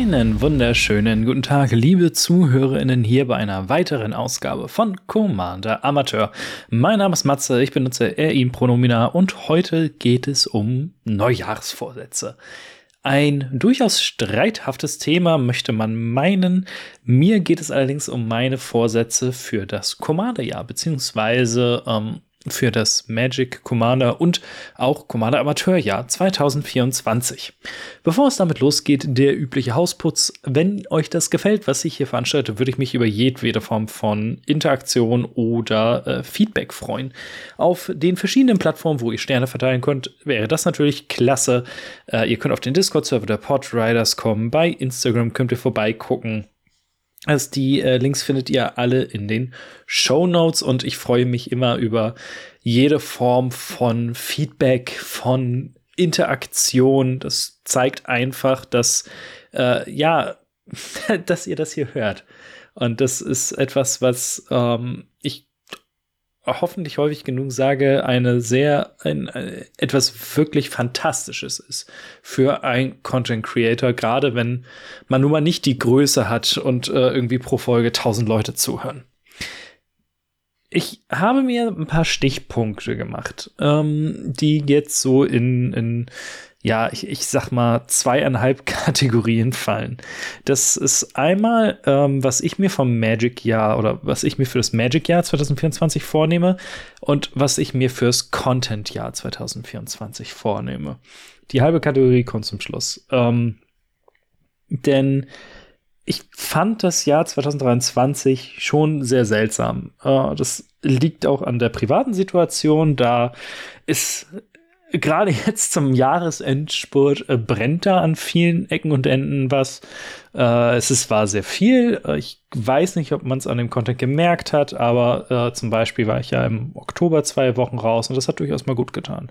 Einen wunderschönen guten Tag, liebe ZuhörerInnen, hier bei einer weiteren Ausgabe von Commander Amateur. Mein Name ist Matze, ich benutze er, ihm Pronomina und heute geht es um Neujahrsvorsätze. Ein durchaus streithaftes Thema, möchte man meinen. Mir geht es allerdings um meine Vorsätze für das Commander-Jahr, beziehungsweise ähm, für das Magic Commander und auch Commander Amateurjahr 2024. Bevor es damit losgeht, der übliche Hausputz. Wenn euch das gefällt, was ich hier veranstalte, würde ich mich über jedwede Form von Interaktion oder äh, Feedback freuen. Auf den verschiedenen Plattformen, wo ihr Sterne verteilen könnt, wäre das natürlich klasse. Äh, ihr könnt auf den Discord-Server der Podriders kommen. Bei Instagram könnt ihr vorbeigucken. Also die äh, Links findet ihr alle in den Show Notes und ich freue mich immer über jede Form von Feedback, von Interaktion. Das zeigt einfach, dass äh, ja, dass ihr das hier hört. Und das ist etwas, was ähm, hoffentlich häufig genug sage, eine sehr, ein, ein, etwas wirklich Fantastisches ist für ein Content Creator, gerade wenn man nun mal nicht die Größe hat und äh, irgendwie pro Folge tausend Leute zuhören. Ich habe mir ein paar Stichpunkte gemacht, ähm, die jetzt so in, in ja, ich, ich sag mal, zweieinhalb Kategorien fallen. Das ist einmal, ähm, was ich mir vom Magic-Jahr oder was ich mir für das Magic-Jahr 2024 vornehme und was ich mir fürs Content-Jahr 2024 vornehme. Die halbe Kategorie kommt zum Schluss. Ähm, denn ich fand das Jahr 2023 schon sehr seltsam. Äh, das liegt auch an der privaten Situation. Da ist gerade jetzt zum Jahresendspurt äh, brennt da an vielen Ecken und Enden was. Äh, es ist, war sehr viel. Äh, ich weiß nicht, ob man es an dem Content gemerkt hat, aber äh, zum Beispiel war ich ja im Oktober zwei Wochen raus und das hat durchaus mal gut getan.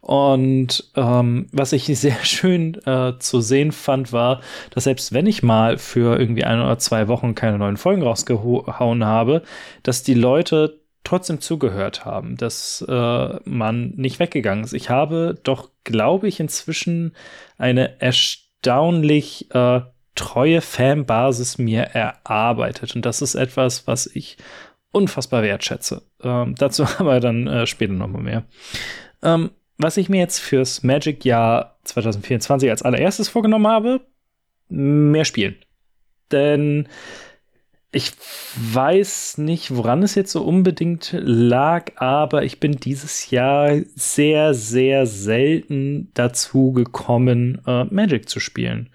Und ähm, was ich sehr schön äh, zu sehen fand, war, dass selbst wenn ich mal für irgendwie ein oder zwei Wochen keine neuen Folgen rausgehauen habe, dass die Leute trotzdem zugehört haben, dass äh, man nicht weggegangen ist. Ich habe doch, glaube ich, inzwischen eine erstaunlich äh, treue Fanbasis mir erarbeitet. Und das ist etwas, was ich unfassbar wertschätze. Ähm, dazu aber dann äh, später nochmal mehr. Ähm, was ich mir jetzt fürs Magic-Jahr 2024 als allererstes vorgenommen habe, mehr spielen. Denn ich weiß nicht, woran es jetzt so unbedingt lag, aber ich bin dieses Jahr sehr, sehr selten dazu gekommen, äh, Magic zu spielen.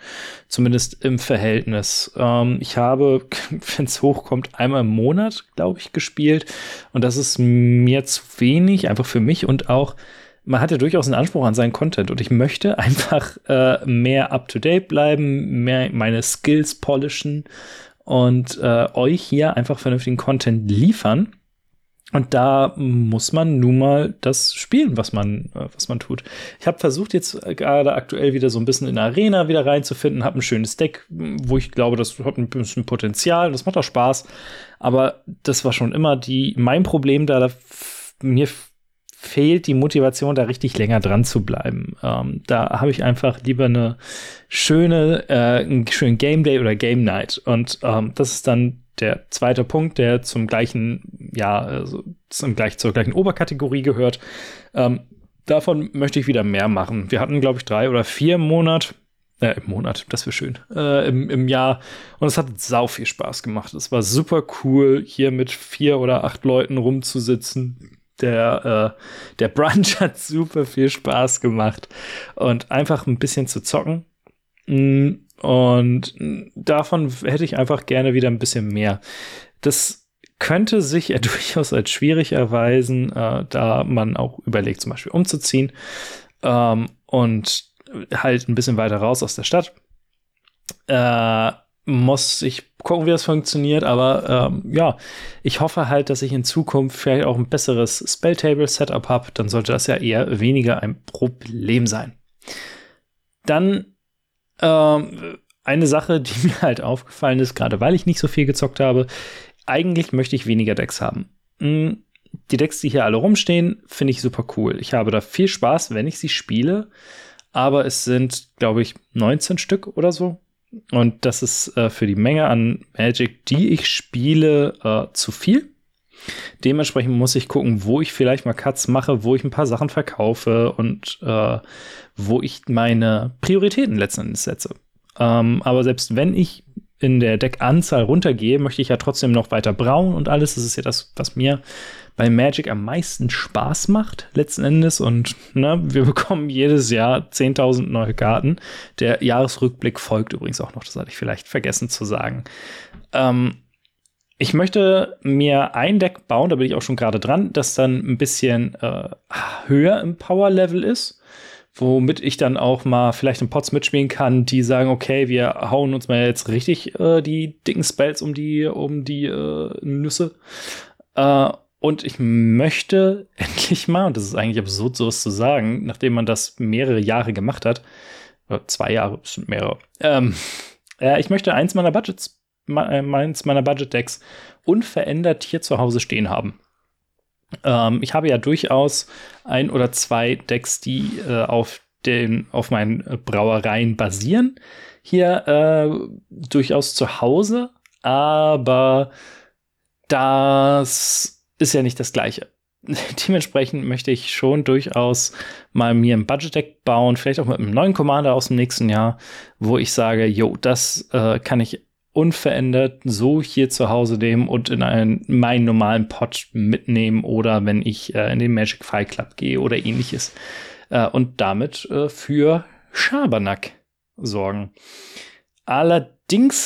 Zumindest im Verhältnis. Ähm, ich habe, wenn es hochkommt, einmal im Monat, glaube ich, gespielt. Und das ist mir zu wenig, einfach für mich und auch man hat ja durchaus einen Anspruch an seinen Content und ich möchte einfach äh, mehr up-to-date bleiben, mehr meine Skills polischen und äh, euch hier einfach vernünftigen Content liefern. Und da muss man nun mal das spielen, was man, äh, was man tut. Ich habe versucht, jetzt gerade aktuell wieder so ein bisschen in Arena wieder reinzufinden, habe ein schönes Deck, wo ich glaube, das hat ein bisschen Potenzial, das macht auch Spaß. Aber das war schon immer die, mein Problem da, da mir fehlt die Motivation, da richtig länger dran zu bleiben. Ähm, da habe ich einfach lieber eine schöne, äh, einen schönen Game Day oder Game Night. Und ähm, das ist dann der zweite Punkt, der zum gleichen, ja, also zum gleich, zur gleichen Oberkategorie gehört. Ähm, davon möchte ich wieder mehr machen. Wir hatten, glaube ich, drei oder vier Monate. Äh, im Monat, das wäre schön, äh, im, im Jahr. Und es hat sau viel Spaß gemacht. Es war super cool, hier mit vier oder acht Leuten rumzusitzen der, äh, der Brunch hat super viel Spaß gemacht und einfach ein bisschen zu zocken. Mm, und davon hätte ich einfach gerne wieder ein bisschen mehr. Das könnte sich ja durchaus als schwierig erweisen, äh, da man auch überlegt, zum Beispiel umzuziehen ähm, und halt ein bisschen weiter raus aus der Stadt. Äh, muss ich gucken, wie das funktioniert, aber ähm, ja, ich hoffe halt, dass ich in Zukunft vielleicht auch ein besseres Spelltable-Setup habe, dann sollte das ja eher weniger ein Problem sein. Dann ähm, eine Sache, die mir halt aufgefallen ist, gerade weil ich nicht so viel gezockt habe, eigentlich möchte ich weniger Decks haben. Hm, die Decks, die hier alle rumstehen, finde ich super cool. Ich habe da viel Spaß, wenn ich sie spiele, aber es sind, glaube ich, 19 Stück oder so. Und das ist äh, für die Menge an Magic, die ich spiele, äh, zu viel. Dementsprechend muss ich gucken, wo ich vielleicht mal Cuts mache, wo ich ein paar Sachen verkaufe und äh, wo ich meine Prioritäten letzten Endes setze. Ähm, aber selbst wenn ich in der Deckanzahl runtergehe, möchte ich ja trotzdem noch weiter brauen und alles. Das ist ja das, was mir bei Magic am meisten Spaß macht, letzten Endes. Und ne, wir bekommen jedes Jahr 10.000 neue Karten. Der Jahresrückblick folgt übrigens auch noch, das hatte ich vielleicht vergessen zu sagen. Ähm, ich möchte mir ein Deck bauen, da bin ich auch schon gerade dran, das dann ein bisschen äh, höher im Power-Level ist womit ich dann auch mal vielleicht in Pots mitspielen kann, die sagen, okay, wir hauen uns mal jetzt richtig äh, die dicken Spells um die, um die äh, Nüsse. Äh, und ich möchte endlich mal, und das ist eigentlich absurd, sowas zu sagen, nachdem man das mehrere Jahre gemacht hat, oder zwei Jahre, bestimmt mehrere, ähm, äh, ich möchte eins meiner Budgets, äh, eins meiner Budget-Decks unverändert hier zu Hause stehen haben. Ähm, ich habe ja durchaus ein oder zwei Decks, die äh, auf den, auf meinen Brauereien basieren. Hier äh, durchaus zu Hause, aber das ist ja nicht das Gleiche. Dementsprechend möchte ich schon durchaus mal mir ein Budget-Deck bauen, vielleicht auch mit einem neuen Commander aus dem nächsten Jahr, wo ich sage, jo, das äh, kann ich unverändert so hier zu Hause nehmen und in einen, meinen normalen Pot mitnehmen oder wenn ich äh, in den Magic Fight Club gehe oder ähnliches. Äh, und damit äh, für Schabernack sorgen. Allerdings,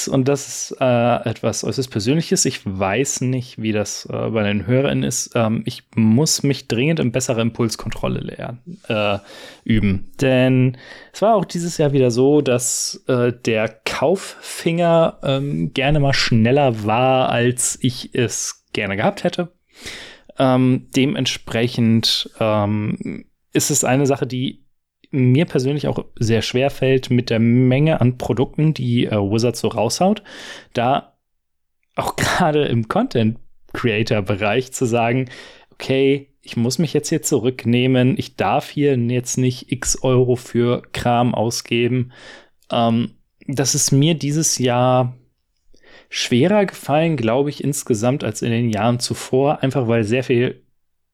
und das ist äh, etwas äußerst Persönliches, ich weiß nicht, wie das äh, bei den Hörern ist, ähm, ich muss mich dringend in bessere Impulskontrolle lernen, äh, üben. Denn es war auch dieses Jahr wieder so, dass äh, der Kauffinger ähm, gerne mal schneller war, als ich es gerne gehabt hätte. Ähm, dementsprechend ähm, ist es eine Sache, die mir persönlich auch sehr schwer fällt mit der Menge an Produkten, die äh, Wizard so raushaut, da auch gerade im Content Creator Bereich zu sagen, okay, ich muss mich jetzt hier zurücknehmen, ich darf hier jetzt nicht x Euro für Kram ausgeben. Ähm, das ist mir dieses Jahr schwerer gefallen, glaube ich, insgesamt als in den Jahren zuvor, einfach weil sehr viel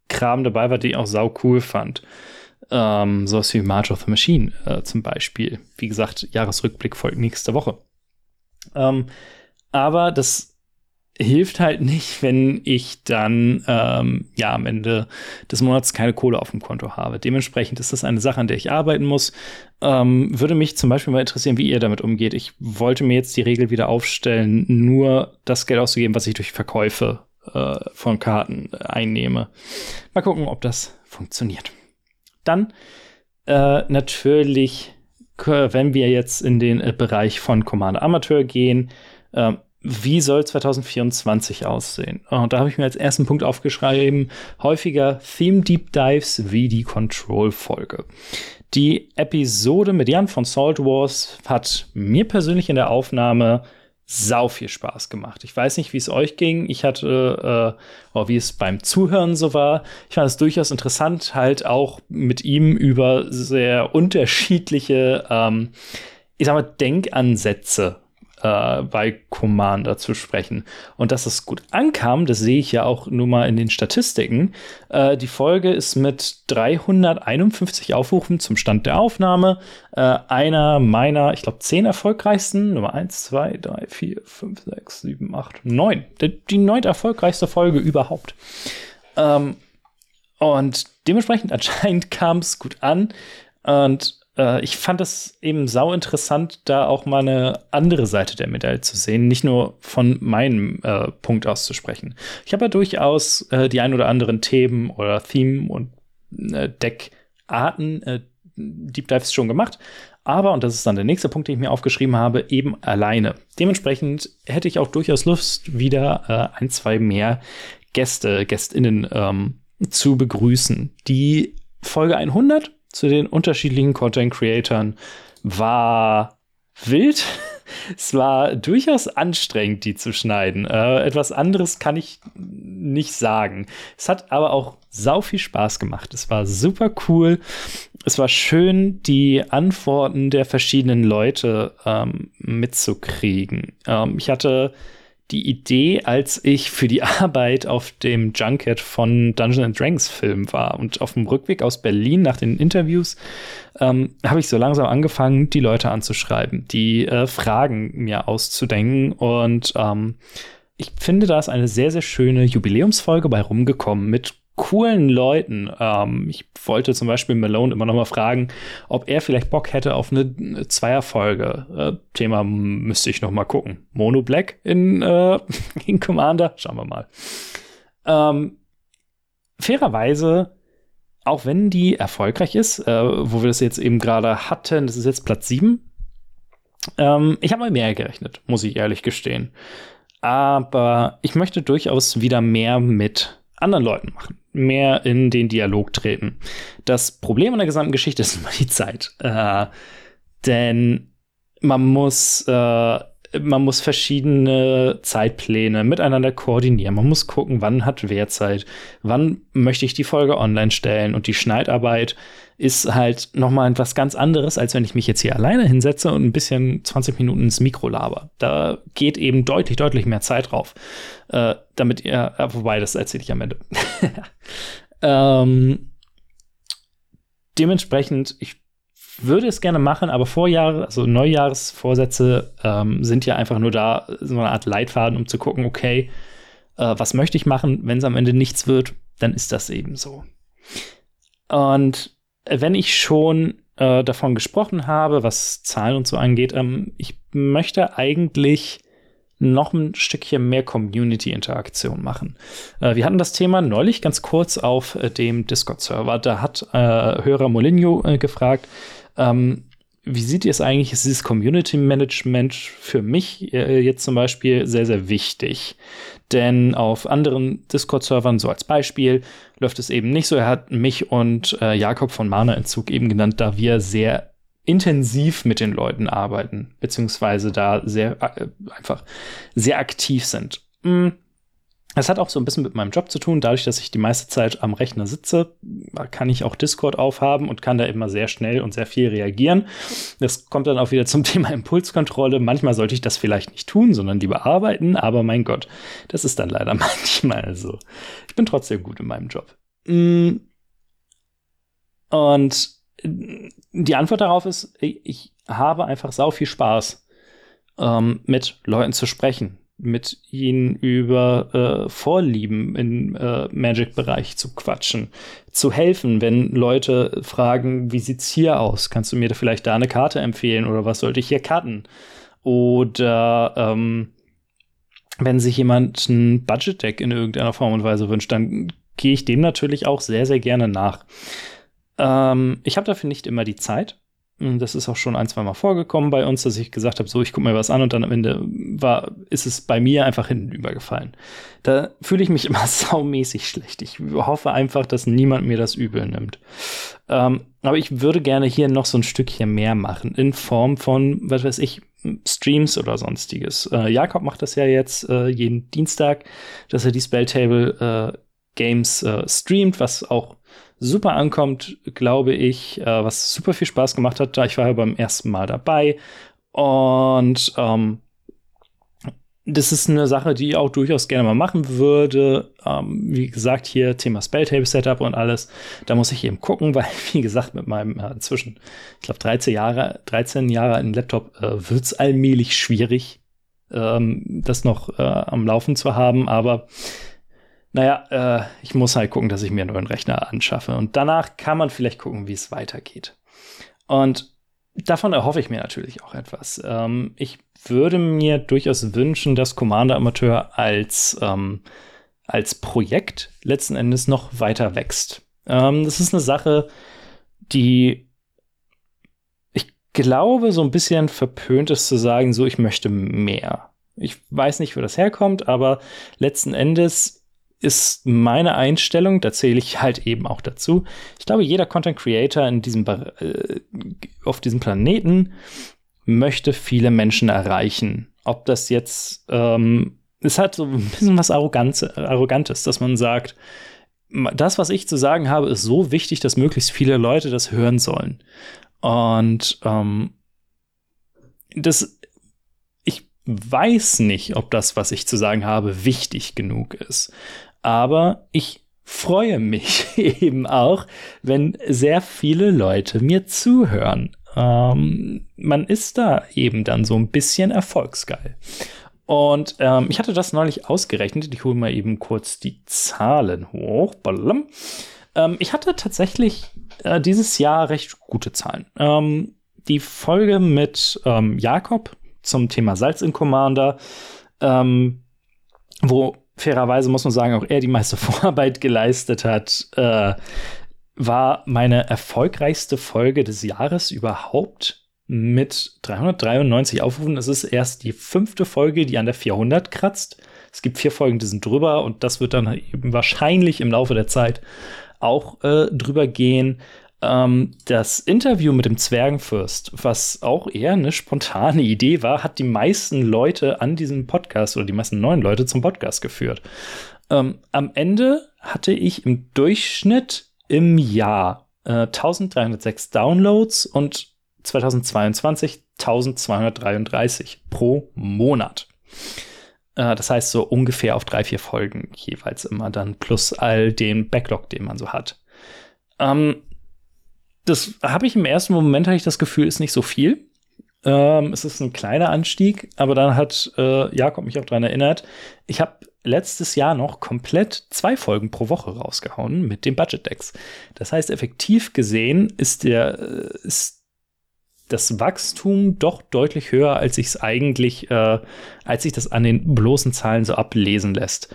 Kram dabei war, den ich auch sau cool fand. Ähm, sowas wie March of the Machine äh, zum Beispiel. Wie gesagt, Jahresrückblick folgt nächste Woche. Ähm, aber das hilft halt nicht, wenn ich dann ähm, ja am Ende des Monats keine Kohle auf dem Konto habe. Dementsprechend ist das eine Sache, an der ich arbeiten muss. Ähm, würde mich zum Beispiel mal interessieren, wie ihr damit umgeht. Ich wollte mir jetzt die Regel wieder aufstellen, nur das Geld auszugeben, was ich durch Verkäufe äh, von Karten einnehme. Mal gucken, ob das funktioniert. Dann äh, natürlich, wenn wir jetzt in den äh, Bereich von Commander Amateur gehen, äh, wie soll 2024 aussehen? Und da habe ich mir als ersten Punkt aufgeschrieben, häufiger Theme Deep Dives wie die Control-Folge. Die Episode mit Jan von Salt Wars hat mir persönlich in der Aufnahme sau viel Spaß gemacht. Ich weiß nicht, wie es euch ging. Ich hatte, äh, oder wie es beim Zuhören so war. Ich fand es durchaus interessant, halt auch mit ihm über sehr unterschiedliche, ähm, ich sag mal, Denkansätze äh, bei Commander zu sprechen. Und dass es gut ankam, das sehe ich ja auch nur mal in den Statistiken. Äh, die Folge ist mit 351 Aufrufen zum Stand der Aufnahme äh, einer meiner, ich glaube, zehn erfolgreichsten. Nummer 1, 2, 3, 4, 5, 6, 7, 8, 9. Die, die neunt erfolgreichste Folge überhaupt. Ähm, und dementsprechend anscheinend kam es gut an. Und ich fand es eben sau interessant, da auch mal eine andere Seite der Medaille zu sehen, nicht nur von meinem äh, Punkt aus zu sprechen. Ich habe ja durchaus äh, die ein oder anderen Themen oder Themen und äh, Deckarten, äh, Deep Dives schon gemacht, Aber, und das ist dann der nächste Punkt, den ich mir aufgeschrieben habe, eben alleine. Dementsprechend hätte ich auch durchaus Lust, wieder äh, ein, zwei mehr Gäste, Gästinnen ähm, zu begrüßen. Die Folge 100 zu den unterschiedlichen Content Creatoren war wild. es war durchaus anstrengend, die zu schneiden. Äh, etwas anderes kann ich nicht sagen. Es hat aber auch sau viel Spaß gemacht. Es war super cool. Es war schön, die Antworten der verschiedenen Leute ähm, mitzukriegen. Ähm, ich hatte die Idee, als ich für die Arbeit auf dem Junket von Dungeons Dragons Film war und auf dem Rückweg aus Berlin nach den Interviews ähm, habe ich so langsam angefangen, die Leute anzuschreiben, die äh, Fragen mir auszudenken und ähm, ich finde, da ist eine sehr, sehr schöne Jubiläumsfolge bei rumgekommen mit coolen Leuten. Ähm, ich wollte zum Beispiel Malone immer noch mal fragen, ob er vielleicht Bock hätte auf eine Zweierfolge. Äh, Thema müsste ich noch mal gucken. Mono Black in, äh, in Commander? Schauen wir mal. Ähm, fairerweise, auch wenn die erfolgreich ist, äh, wo wir das jetzt eben gerade hatten, das ist jetzt Platz 7. Ähm, ich habe mal mehr gerechnet, muss ich ehrlich gestehen. Aber ich möchte durchaus wieder mehr mit anderen Leuten machen, mehr in den Dialog treten. Das Problem an der gesamten Geschichte ist immer die Zeit. Äh, denn man muss, äh, man muss verschiedene Zeitpläne miteinander koordinieren. Man muss gucken, wann hat wer Zeit, wann möchte ich die Folge online stellen und die Schneidarbeit ist halt noch mal etwas ganz anderes, als wenn ich mich jetzt hier alleine hinsetze und ein bisschen 20 Minuten ins Mikro laber. Da geht eben deutlich, deutlich mehr Zeit drauf. Äh, damit ihr, äh, wobei, das erzähle ich am Ende. ähm, dementsprechend, ich würde es gerne machen, aber Vorjahre, also Neujahresvorsätze ähm, sind ja einfach nur da, so eine Art Leitfaden, um zu gucken, okay, äh, was möchte ich machen? Wenn es am Ende nichts wird, dann ist das eben so. Und wenn ich schon äh, davon gesprochen habe, was Zahlen und so angeht, ähm, ich möchte eigentlich noch ein Stückchen mehr Community-Interaktion machen. Äh, wir hatten das Thema neulich ganz kurz auf äh, dem Discord-Server. Da hat äh, Hörer Molinho äh, gefragt, ähm, wie seht ihr es eigentlich? Ist dieses Community Management für mich äh, jetzt zum Beispiel sehr, sehr wichtig? Denn auf anderen Discord-Servern, so als Beispiel, läuft es eben nicht so. Er hat mich und äh, Jakob von Mana-Entzug eben genannt, da wir sehr intensiv mit den Leuten arbeiten, beziehungsweise da sehr äh, einfach sehr aktiv sind. Mm, es hat auch so ein bisschen mit meinem Job zu tun. Dadurch, dass ich die meiste Zeit am Rechner sitze, kann ich auch Discord aufhaben und kann da immer sehr schnell und sehr viel reagieren. Das kommt dann auch wieder zum Thema Impulskontrolle. Manchmal sollte ich das vielleicht nicht tun, sondern lieber arbeiten. Aber mein Gott, das ist dann leider manchmal so. Ich bin trotzdem gut in meinem Job. Mm. Und die Antwort darauf ist, ich habe einfach sau viel Spaß, ähm, mit Leuten zu sprechen mit ihnen über äh, Vorlieben im äh, Magic-Bereich zu quatschen, zu helfen, wenn Leute fragen, wie sieht's hier aus? Kannst du mir da vielleicht da eine Karte empfehlen oder was sollte ich hier cutten? Oder ähm, wenn sich jemand ein Budget-Deck in irgendeiner Form und Weise wünscht, dann gehe ich dem natürlich auch sehr, sehr gerne nach. Ähm, ich habe dafür nicht immer die Zeit. Hm, das ist auch schon ein, zwei Mal vorgekommen bei uns, dass ich gesagt habe, so, ich gucke mir was an und dann am Ende war, ist es bei mir einfach hinten übergefallen. Da fühle ich mich immer saumäßig schlecht. Ich hoffe einfach, dass niemand mir das übel nimmt. Ähm, aber ich würde gerne hier noch so ein Stückchen mehr machen, in Form von, was weiß ich, Streams oder sonstiges. Äh, Jakob macht das ja jetzt äh, jeden Dienstag, dass er die Spelltable äh, Games äh, streamt, was auch super ankommt, glaube ich, äh, was super viel Spaß gemacht hat. Ich war ja beim ersten Mal dabei und ähm, das ist eine Sache, die ich auch durchaus gerne mal machen würde. Ähm, wie gesagt, hier Thema Spelltable Setup und alles. Da muss ich eben gucken, weil, wie gesagt, mit meinem äh, inzwischen, ich glaube, 13 Jahre, 13 Jahre alten Laptop äh, wird es allmählich schwierig, ähm, das noch äh, am Laufen zu haben. Aber naja, äh, ich muss halt gucken, dass ich mir einen neuen Rechner anschaffe. Und danach kann man vielleicht gucken, wie es weitergeht. Und davon erhoffe ich mir natürlich auch etwas. Ähm, ich würde mir durchaus wünschen, dass Commander Amateur als, ähm, als Projekt letzten Endes noch weiter wächst. Ähm, das ist eine Sache, die glaube, so ein bisschen verpönt ist zu sagen, so, ich möchte mehr. Ich weiß nicht, wo das herkommt, aber letzten Endes ist meine Einstellung, da zähle ich halt eben auch dazu. Ich glaube, jeder Content Creator in diesem, äh, auf diesem Planeten möchte viele Menschen erreichen. Ob das jetzt, ähm, es hat so ein bisschen was Arrogantes, dass man sagt, das, was ich zu sagen habe, ist so wichtig, dass möglichst viele Leute das hören sollen. Und ähm, das, ich weiß nicht, ob das, was ich zu sagen habe, wichtig genug ist. Aber ich freue mich eben auch, wenn sehr viele Leute mir zuhören. Ähm, man ist da eben dann so ein bisschen erfolgsgeil. Und ähm, ich hatte das neulich ausgerechnet. Ich hole mal eben kurz die Zahlen hoch. Ähm, ich hatte tatsächlich äh, dieses Jahr recht gute Zahlen. Ähm, die Folge mit ähm, Jakob zum Thema Salz in Commander, ähm, wo fairerweise muss man sagen, auch er die meiste Vorarbeit geleistet hat, äh, war meine erfolgreichste Folge des Jahres überhaupt mit 393 Aufrufen. Es ist erst die fünfte Folge, die an der 400 kratzt. Es gibt vier Folgen, die sind drüber und das wird dann eben wahrscheinlich im Laufe der Zeit auch äh, drüber gehen. Ähm, das Interview mit dem Zwergenfürst, was auch eher eine spontane Idee war, hat die meisten Leute an diesem Podcast oder die meisten neuen Leute zum Podcast geführt. Ähm, am Ende hatte ich im Durchschnitt im Jahr äh, 1306 Downloads und 2022 1233 pro Monat. Äh, das heißt so ungefähr auf drei, vier Folgen jeweils immer dann, plus all den Backlog, den man so hat. Ähm, das habe ich im ersten Moment, hatte ich das Gefühl, ist nicht so viel. Ähm, es ist ein kleiner Anstieg, aber dann hat äh, Jakob mich auch daran erinnert, ich habe letztes Jahr noch komplett zwei Folgen pro Woche rausgehauen mit dem Budget Decks. Das heißt, effektiv gesehen ist der, äh, ist das Wachstum doch deutlich höher, als ich es eigentlich, äh, als sich das an den bloßen Zahlen so ablesen lässt.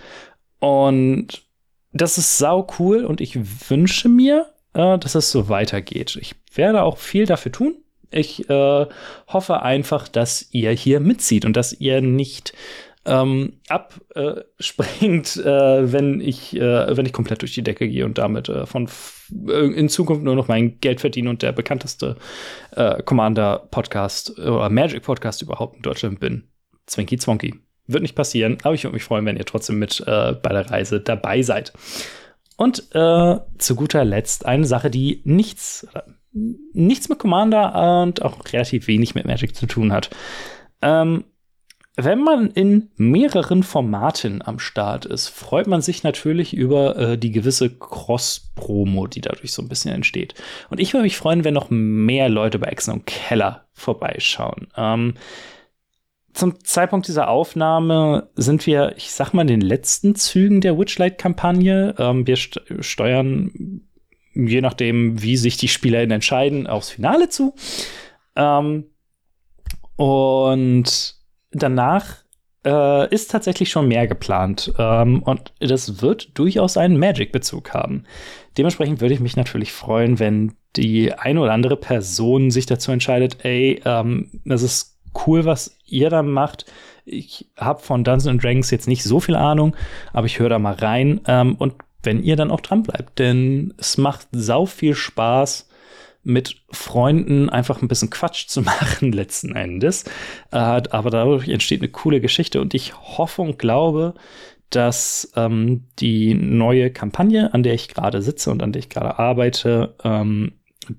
Und das ist sau cool und ich wünsche mir, äh, dass es so weitergeht. Ich werde auch viel dafür tun. Ich äh, hoffe einfach, dass ihr hier mitzieht und dass ihr nicht ähm, abspringt, äh, wenn ich äh, wenn ich komplett durch die Decke gehe und damit äh, von in Zukunft nur noch mein Geld verdiene und der bekannteste äh, Commander Podcast oder Magic Podcast überhaupt in Deutschland bin. Zwinky Zwonky. Wird nicht passieren, aber ich würde mich freuen, wenn ihr trotzdem mit äh, bei der Reise dabei seid. Und äh, zu guter Letzt eine Sache, die nichts, nichts mit Commander und auch relativ wenig mit Magic zu tun hat. Ähm, wenn man in mehreren Formaten am Start ist, freut man sich natürlich über äh, die gewisse Cross-Promo, die dadurch so ein bisschen entsteht. Und ich würde mich freuen, wenn noch mehr Leute bei und Keller vorbeischauen. Ähm, zum Zeitpunkt dieser Aufnahme sind wir, ich sag mal, in den letzten Zügen der Witchlight-Kampagne. Ähm, wir st steuern, je nachdem, wie sich die SpielerInnen entscheiden, aufs Finale zu. Ähm, und danach äh, ist tatsächlich schon mehr geplant. Ähm, und das wird durchaus einen Magic-Bezug haben. Dementsprechend würde ich mich natürlich freuen, wenn die eine oder andere Person sich dazu entscheidet, ey, ähm, das ist cool, was ihr da macht. Ich habe von Dungeons Dragons jetzt nicht so viel Ahnung, aber ich höre da mal rein. Ähm, und wenn ihr dann auch dran bleibt, denn es macht sau viel Spaß, mit Freunden einfach ein bisschen Quatsch zu machen, letzten Endes. Äh, aber dadurch entsteht eine coole Geschichte und ich hoffe und glaube, dass ähm, die neue Kampagne, an der ich gerade sitze und an der ich gerade arbeite, ähm,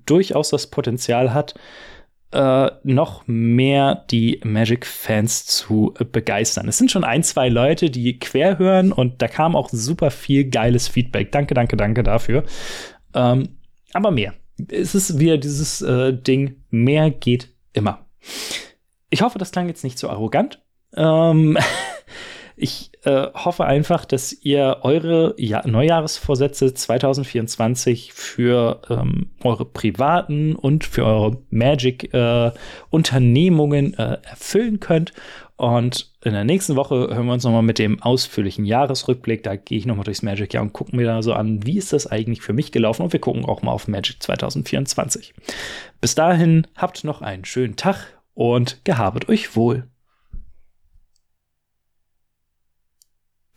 durchaus das Potenzial hat, äh, noch mehr die Magic-Fans zu begeistern. Es sind schon ein, zwei Leute, die quer hören und da kam auch super viel geiles Feedback. Danke, danke, danke dafür. Ähm, aber mehr es ist wieder dieses äh, Ding, mehr geht immer. Ich hoffe, das klang jetzt nicht so arrogant. Ähm, ich äh, hoffe einfach, dass ihr eure ja Neujahresvorsätze 2024 für ähm, eure privaten und für eure Magic-Unternehmungen äh, äh, erfüllen könnt Und in der nächsten Woche hören wir uns nochmal mit dem ausführlichen Jahresrückblick. Da gehe ich nochmal durchs Magic Jahr und gucke mir da so an, wie ist das eigentlich für mich gelaufen. Und wir gucken auch mal auf Magic 2024. Bis dahin, habt noch einen schönen Tag und gehabet euch wohl.